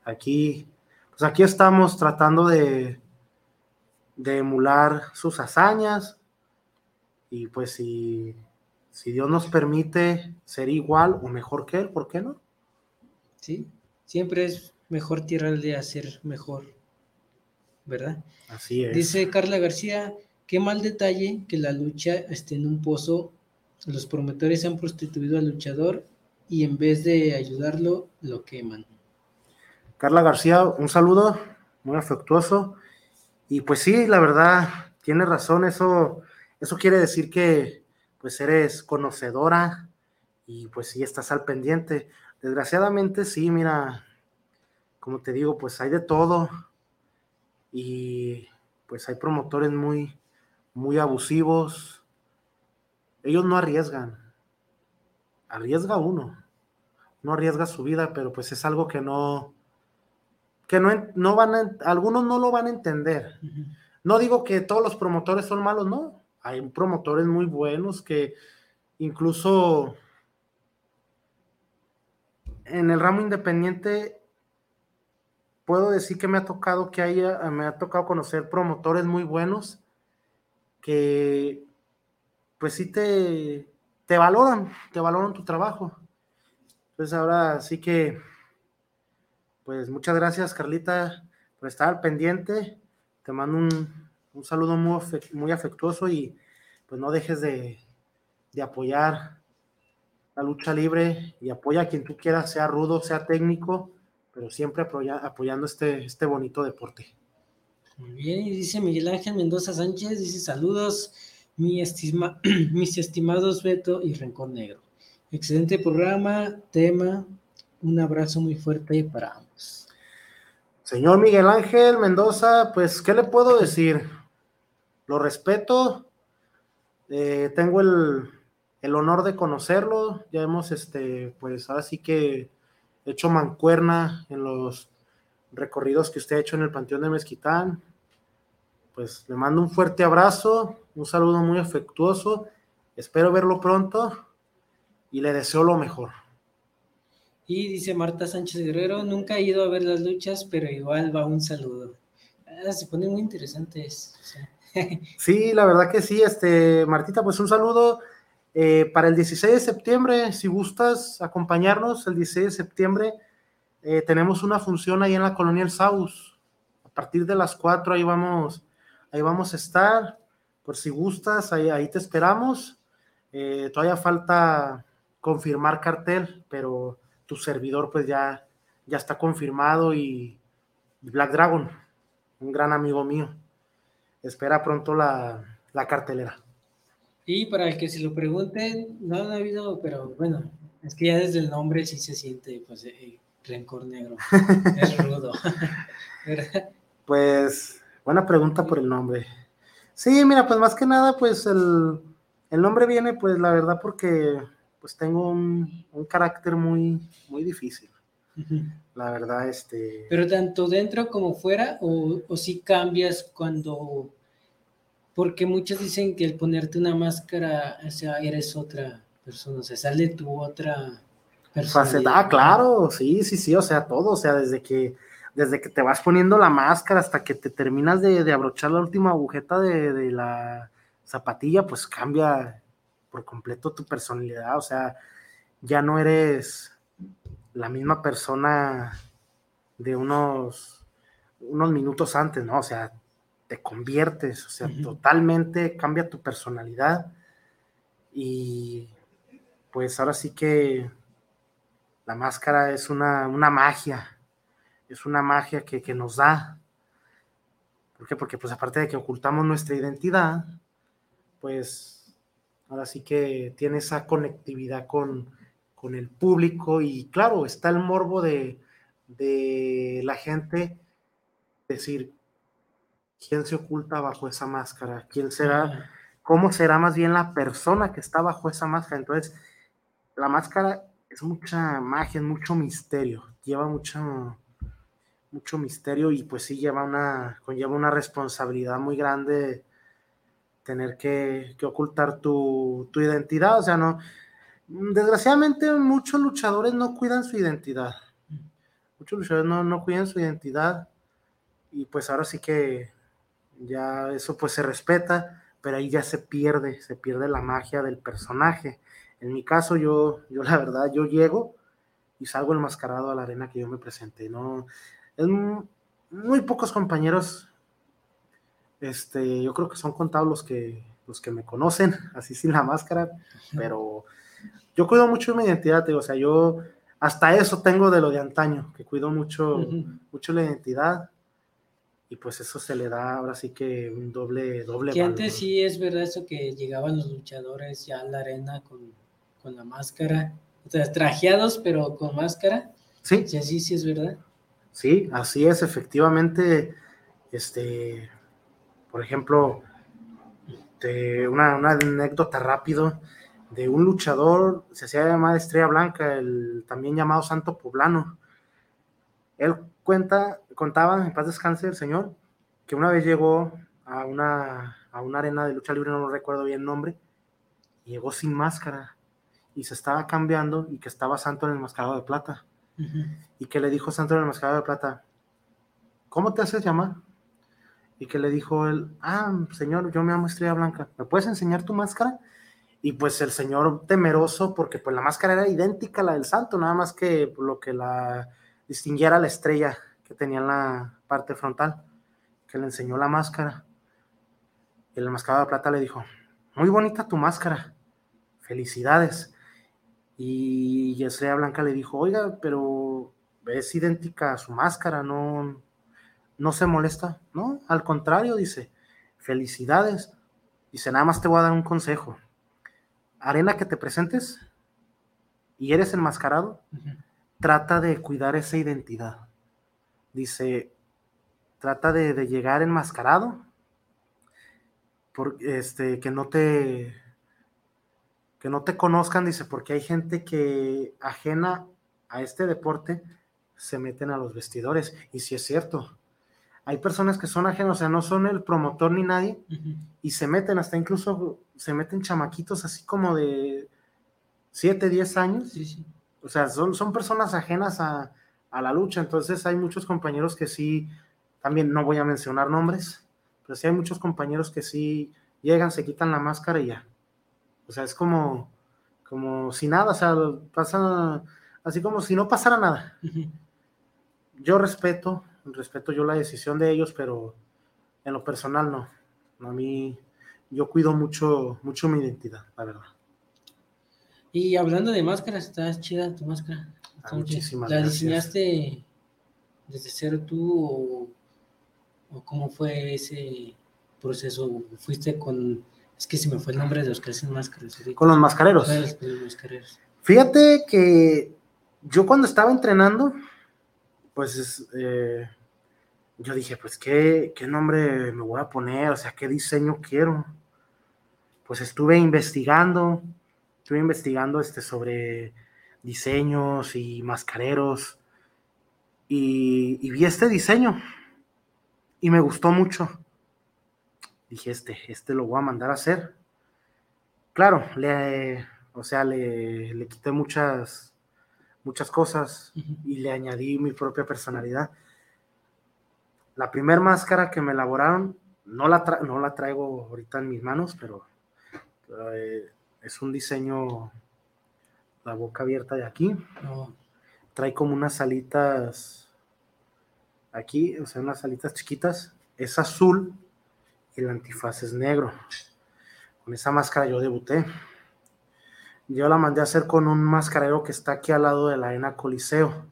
aquí, pues aquí estamos tratando de, de emular sus hazañas y pues si, si Dios nos permite ser igual o mejor que Él, ¿por qué no? Sí, siempre es mejor tirarle a ser mejor, ¿verdad? Así es. Dice Carla García, qué mal detalle que la lucha esté en un pozo, los promotores han prostituido al luchador y en vez de ayudarlo, lo queman. Carla García, un saludo muy afectuoso. Y pues sí, la verdad, tiene razón, eso, eso quiere decir que pues eres conocedora y pues sí estás al pendiente. Desgraciadamente sí, mira, como te digo, pues hay de todo y pues hay promotores muy, muy abusivos. Ellos no arriesgan, arriesga uno, no arriesga su vida, pero pues es algo que no, que no, no van a, algunos no lo van a entender. No digo que todos los promotores son malos, no. Hay promotores muy buenos que incluso en el ramo independiente puedo decir que me ha tocado que haya, me ha tocado conocer promotores muy buenos que pues sí te, te valoran, te valoran tu trabajo. Entonces ahora sí que pues muchas gracias, Carlita, por estar pendiente. Te mando un, saludo muy, muy, afectuoso y pues no dejes de, apoyar la lucha libre y apoya a quien tú quieras, sea rudo, sea técnico, pero siempre apoyando este, este bonito deporte. Muy bien, y dice Miguel Ángel Mendoza Sánchez, dice saludos, mi estima, mis estimados Beto y Rencor Negro. Excelente programa, tema, un abrazo muy fuerte para ambos. Señor Miguel Ángel Mendoza, pues, ¿qué le puedo decir? Lo respeto, eh, tengo el, honor de conocerlo, ya hemos, este, pues, ahora sí que hecho mancuerna en los recorridos que usted ha hecho en el Panteón de Mezquitán. Pues le mando un fuerte abrazo, un saludo muy afectuoso, espero verlo pronto y le deseo lo mejor. Y dice Marta Sánchez Guerrero, nunca he ido a ver las luchas, pero igual va un saludo. Ah, se ponen muy interesantes. Sí, la verdad que sí, este, Martita, pues un saludo eh, para el 16 de septiembre, si gustas acompañarnos, el 16 de septiembre eh, tenemos una función ahí en la colonia El Saus. A partir de las 4 ahí vamos, ahí vamos a estar. Por si gustas, ahí, ahí te esperamos. Eh, todavía falta confirmar cartel, pero tu servidor pues ya, ya está confirmado y, Black Dragon, un gran amigo mío. Espera pronto la, cartelera. Y para el que se lo pregunten, no ha habido, pero bueno, es que ya desde el nombre sí se siente pues eh, rencor negro. es rudo. pues, buena pregunta por el nombre. Sí, mira, pues más que nada, pues el, el nombre viene, pues la verdad, porque pues tengo un, un carácter muy, muy difícil. La verdad, este... Pero tanto dentro como fuera, o, o si cambias cuando... Porque muchos dicen que el ponerte una máscara, o sea, eres otra persona, o sea, sale tu otra persona. Ah, claro, sí, sí, sí, o sea, todo, o sea, desde que, desde que te vas poniendo la máscara hasta que te terminas de, de abrochar la última agujeta de, de la zapatilla, pues cambia por completo tu personalidad, o sea, ya no eres la misma persona de unos, unos minutos antes, ¿no? O sea, te conviertes, o sea, totalmente cambia tu personalidad. Y pues ahora sí que la máscara es una, una magia, es una magia que, que nos da. ¿Por qué? Porque pues aparte de que ocultamos nuestra identidad, pues ahora sí que tiene esa conectividad con, con el público y claro, está el morbo de, de la gente decir, ¿quién se oculta bajo esa máscara? ¿Quién será? ¿Cómo será más bien la persona que está bajo esa máscara? Entonces, la máscara es mucha magia, es mucho misterio, lleva mucho, mucho misterio y pues sí lleva una, conlleva una responsabilidad muy grande tener que, que ocultar tu, tu identidad, o sea, no, desgraciadamente muchos luchadores no cuidan su identidad. Muchos luchadores no, no cuidan su identidad y pues ahora sí que ya eso pues se respeta, pero ahí ya se pierde, se pierde la magia del personaje. En mi caso yo, yo la verdad, yo llego y salgo enmascarado a la arena que yo me presenté, ¿no? Es muy, pocos compañeros, este, yo creo que son contados los que, los que me conocen, así sin la máscara, pero yo cuido mucho mi identidad, o sea, yo hasta eso tengo de lo de antaño, que cuido mucho, mucho la identidad y pues eso se le da ahora sí que un doble, doble. Que antes sí es verdad eso que llegaban los luchadores ya a la arena con, con la máscara, o sea, trajeados pero con máscara. Sí. Sí, así sí es verdad. Sí, así es, efectivamente, este, por ejemplo, de una, una anécdota rápido, de un luchador, se hacía llamar Estrella Blanca, el también llamado Santo Poblano. Él cuenta, contaba, en paz descanse el señor, que una vez llegó a una, a una arena de lucha libre, no recuerdo bien el nombre, y llegó sin máscara y se estaba cambiando y que estaba Santo en el mascarado de plata. Y que le dijo Santo en el mascarado de plata, ¿cómo te haces llamar? Y que le dijo él, ah, señor, yo me llamo Estrella Blanca, ¿me puedes enseñar tu máscara? y pues el señor temeroso, porque pues la máscara era idéntica a la del santo, nada más que lo que la distinguiera la estrella que tenía en la parte frontal, que le enseñó la máscara. Y el mascarado de plata le dijo, muy bonita tu máscara, felicidades. Y Estrella Blanca le dijo, oiga, pero es idéntica a su máscara, no, no se molesta. No, al contrario, dice, felicidades. Dice, nada más te voy a dar un consejo arena que te presentes y eres enmascarado, trata de cuidar esa identidad. Dice, trata de, llegar enmascarado, por, este, que no te que no te conozcan, dice, porque hay gente que ajena a este deporte se meten a los vestidores. Y si es cierto, hay personas que son ajenas, o sea, no son el promotor ni nadie, y se meten, hasta incluso se meten chamaquitos así como de 7, 10 años. O sea, son, son personas ajenas a, la lucha, entonces hay muchos compañeros que sí, también no voy a mencionar nombres, pero sí hay muchos compañeros que sí llegan, se quitan la máscara y ya. O sea, es como, como si nada, o sea, pasa así como si no pasara nada. Yo respeto, respeto yo la decisión de ellos, pero en lo personal no. A mí, yo cuido mucho, mucho mi identidad, la verdad. Y hablando de máscaras, está chida tu máscara. Ah, muchísimas ¿La diseñaste desde cero tú o, cómo fue ese proceso? ¿Fuiste con, es que se me fue el nombre de los que hacen máscaras? Con los mascareros. Los mascareros. Fíjate que yo cuando estaba entrenando, pues eh, yo dije, pues ¿qué, qué nombre me voy a poner, o sea, qué diseño quiero. Pues estuve investigando estuve investigando este, sobre diseños y mascareros y, vi este diseño y me gustó mucho. Dije, este, este lo voy a mandar a hacer. Claro, le, o sea, le, le quité muchas, muchas cosas y le añadí mi propia personalidad. La primera máscara que me elaboraron, no la, no la traigo ahorita en mis manos, pero eh, es un diseño, la boca abierta de aquí. Trae como unas alitas aquí, o sea, unas alitas chiquitas. Es azul el antifaz es negro. Con esa máscara yo debuté. Yo la mandé a hacer con un mascarero que está aquí al lado de la arena Coliseo.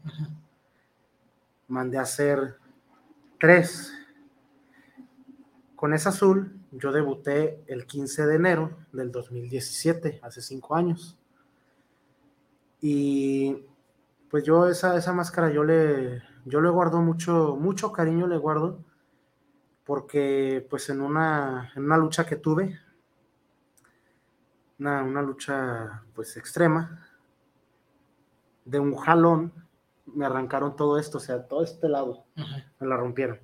Mandé a hacer tres. Con esa azul, yo debuté el 15 de enero del 2017, hace cinco años. Y pues yo esa, esa máscara yo le, yo le guardo mucho, mucho cariño, le guardo, porque pues en una, en una lucha que tuve, una, lucha pues extrema, de un jalón me arrancaron todo esto, o sea, todo este lado, me la rompieron.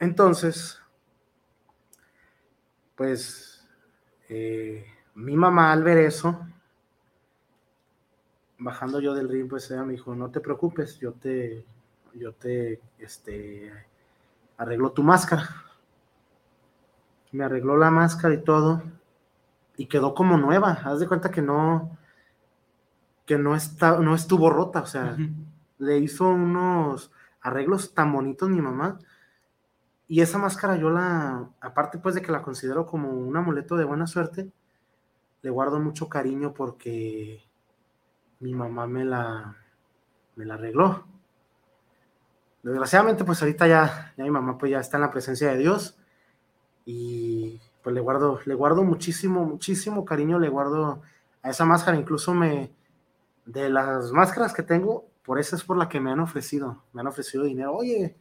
Entonces, pues eh, mi mamá al ver eso, bajando yo del ring, pues ella me dijo, no te preocupes, yo te, yo te, este, arreglo tu máscara. Me arregló la máscara y todo y quedó como nueva. Haz de cuenta que no, que no, está, no estuvo rota, o sea, le hizo unos arreglos tan bonitos mi mamá. Y esa máscara yo la, aparte pues de que la considero como un amuleto de buena suerte, le guardo mucho cariño porque mi mamá me la, me la arregló. Desgraciadamente pues ahorita ya, ya mi mamá pues ya está en la presencia de Dios y pues le guardo, le guardo muchísimo, muchísimo cariño, le guardo a esa máscara, incluso me, de las máscaras que tengo, por eso es por la que me han ofrecido, me han ofrecido dinero, oye,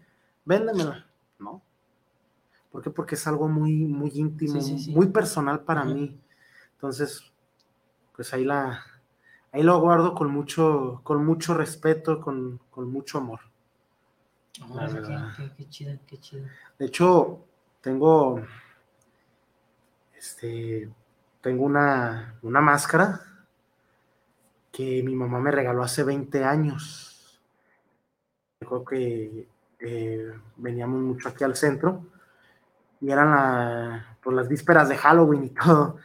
véndemela, ¿no? ¿Por qué? Porque es algo muy, muy íntimo, muy personal para mí. Entonces, pues ahí la, ahí lo guardo con mucho, con mucho respeto, con, mucho amor. Qué chido, qué chido. De hecho, tengo, este, tengo una, una máscara que mi mamá me regaló hace 20 años. Creo que eh, veníamos mucho aquí al centro y eran la, por las vísperas de Halloween y todo.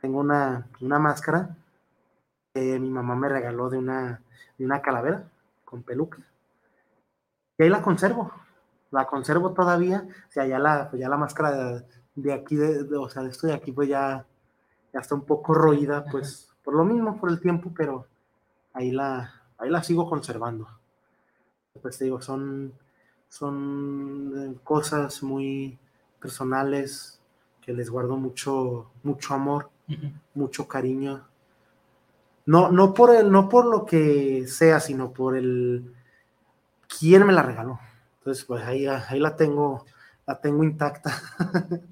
Tengo una, una máscara que mi mamá me regaló de una, de una calavera con peluca. Y ahí la conservo, la conservo todavía. O sea, ya la, pues ya la máscara de aquí, de, o sea, de esto de aquí, pues ya, ya está un poco roída, pues por lo mismo, por el tiempo, pero ahí la, ahí la sigo conservando. Pues te digo, son, son eh, cosas muy personales que les guardo mucho, mucho amor, mucho cariño. No, no por el, no por lo que sea, sino por el quién me la regaló. Entonces, pues ahí, ahí la tengo la tengo intacta.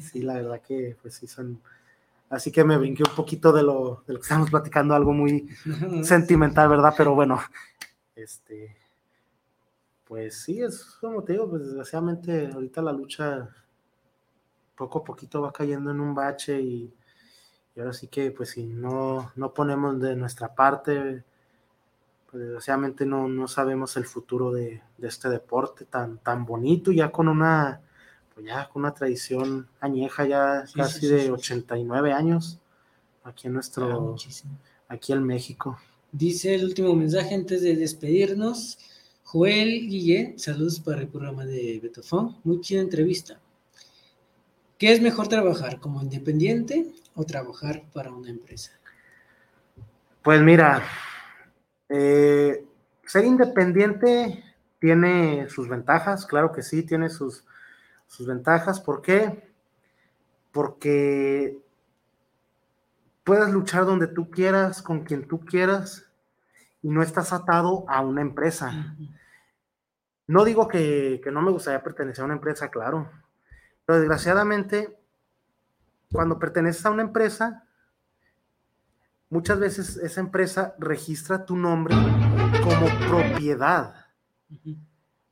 sí, la verdad que pues sí son... Así que me brinqué un poquito de lo, de lo que estamos platicando, algo muy sentimental, ¿verdad? Pero bueno, este, pues sí, es como te digo, pues desgraciadamente ahorita la lucha poco a poquito va cayendo en un bache y, y ahora sí que pues si no, no ponemos de nuestra parte, desgraciadamente no, no sabemos el futuro de, este deporte tan, tan bonito, ya con una, pues ya con una tradición añeja, ya casi de 89 años, aquí en nuestro, aquí en México. Dice el último mensaje antes de despedirnos. Joel Guille, saludos para el programa de Betofón. Muy chida entrevista. ¿Qué es mejor trabajar como independiente o trabajar para una empresa? Pues mira, eh, ser independiente tiene sus ventajas, claro que sí, tiene sus, sus ventajas. ¿Por qué? Porque puedes luchar donde tú quieras, con quien tú quieras, y no estás atado a una empresa. No digo que, que, no me gustaría pertenecer a una empresa, claro, pero desgraciadamente, cuando perteneces a una empresa, muchas veces esa empresa registra tu nombre como propiedad.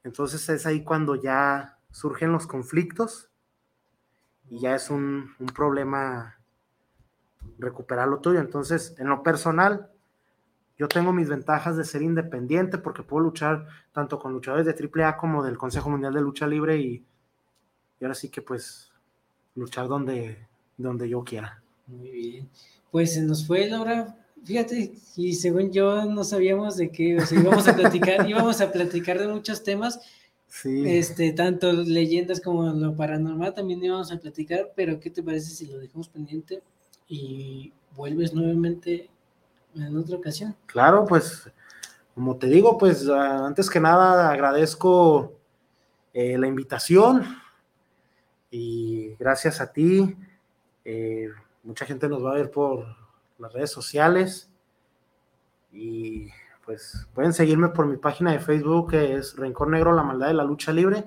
Entonces es ahí cuando ya surgen los conflictos y ya es un, un problema recuperar lo tuyo. Entonces, en lo personal, yo tengo mis ventajas de ser independiente porque puedo luchar tanto con luchadores de AAA como del Consejo Mundial de Lucha Libre y, y ahora sí que pues luchar donde, donde yo quiera. Muy bien. Pues se nos fue Laura, fíjate, y según yo no sabíamos de qué, o sea, íbamos a platicar, íbamos a platicar de muchos temas, sí. este, tanto leyendas como lo paranormal también íbamos a platicar, pero ¿qué te parece si lo dejamos pendiente y vuelves nuevamente en otra ocasión? Claro, pues, como te digo, pues antes que nada agradezco eh, la invitación y gracias a ti. Eh, mucha gente nos va a ver por las redes sociales. Y pues pueden seguirme por mi página de Facebook que es Rencor Negro, la maldad de la lucha libre.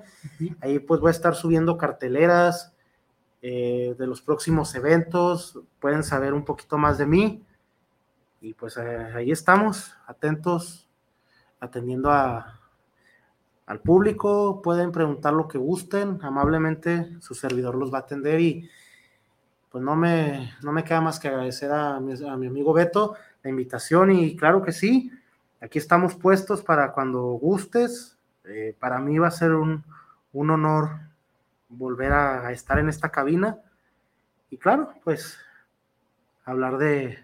Ahí pues voy a estar subiendo carteleras eh, de los próximos eventos, pueden saber un poquito más de mí. Y pues eh, ahí estamos, atentos, atendiendo a, al público, pueden preguntar lo que gusten, amablemente su servidor los va a atender y pues no me, no me queda más que agradecer a mi, amigo Beto la invitación y claro que sí, aquí estamos puestos para cuando gustes. Eh, para mí va a ser un, un honor volver a, a, estar en esta cabina y claro, pues hablar de,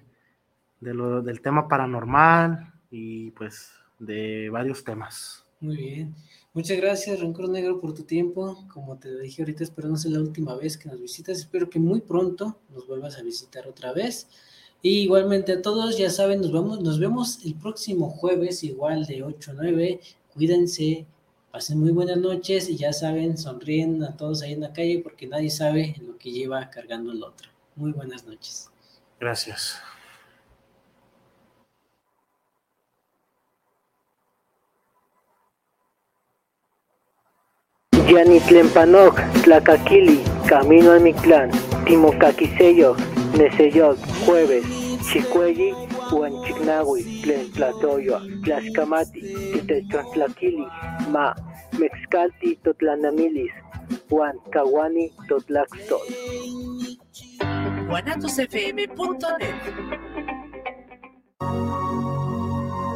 de lo, del tema paranormal y pues de varios temas. Muy bien. Muchas gracias, Rencor Negro, por tu tiempo. Como te dije ahorita, espero no sea la última vez que nos visitas. Espero que muy pronto nos vuelvas a visitar otra vez. Y igualmente a todos, ya saben, nos vemos, nos vemos el próximo jueves, igual de 8 a 9. Cuídense, pasen muy buenas noches y ya saben, sonríen a todos ahí en la calle porque nadie sabe lo que lleva cargando el otro. Muy buenas noches. Gracias. Yanitlempanoc, Tlacaquili, Camino al Mictlán, Timocaquiseyo, Neseyot, Jueves, Chicuelli, Huanchignahui, Tlentlatoyo, Tlaxcamati, Titechantlaquili, Ma, Mexcalti, Totlanamilis, Juan Kawani, Totlaxtol. guanatosfm.net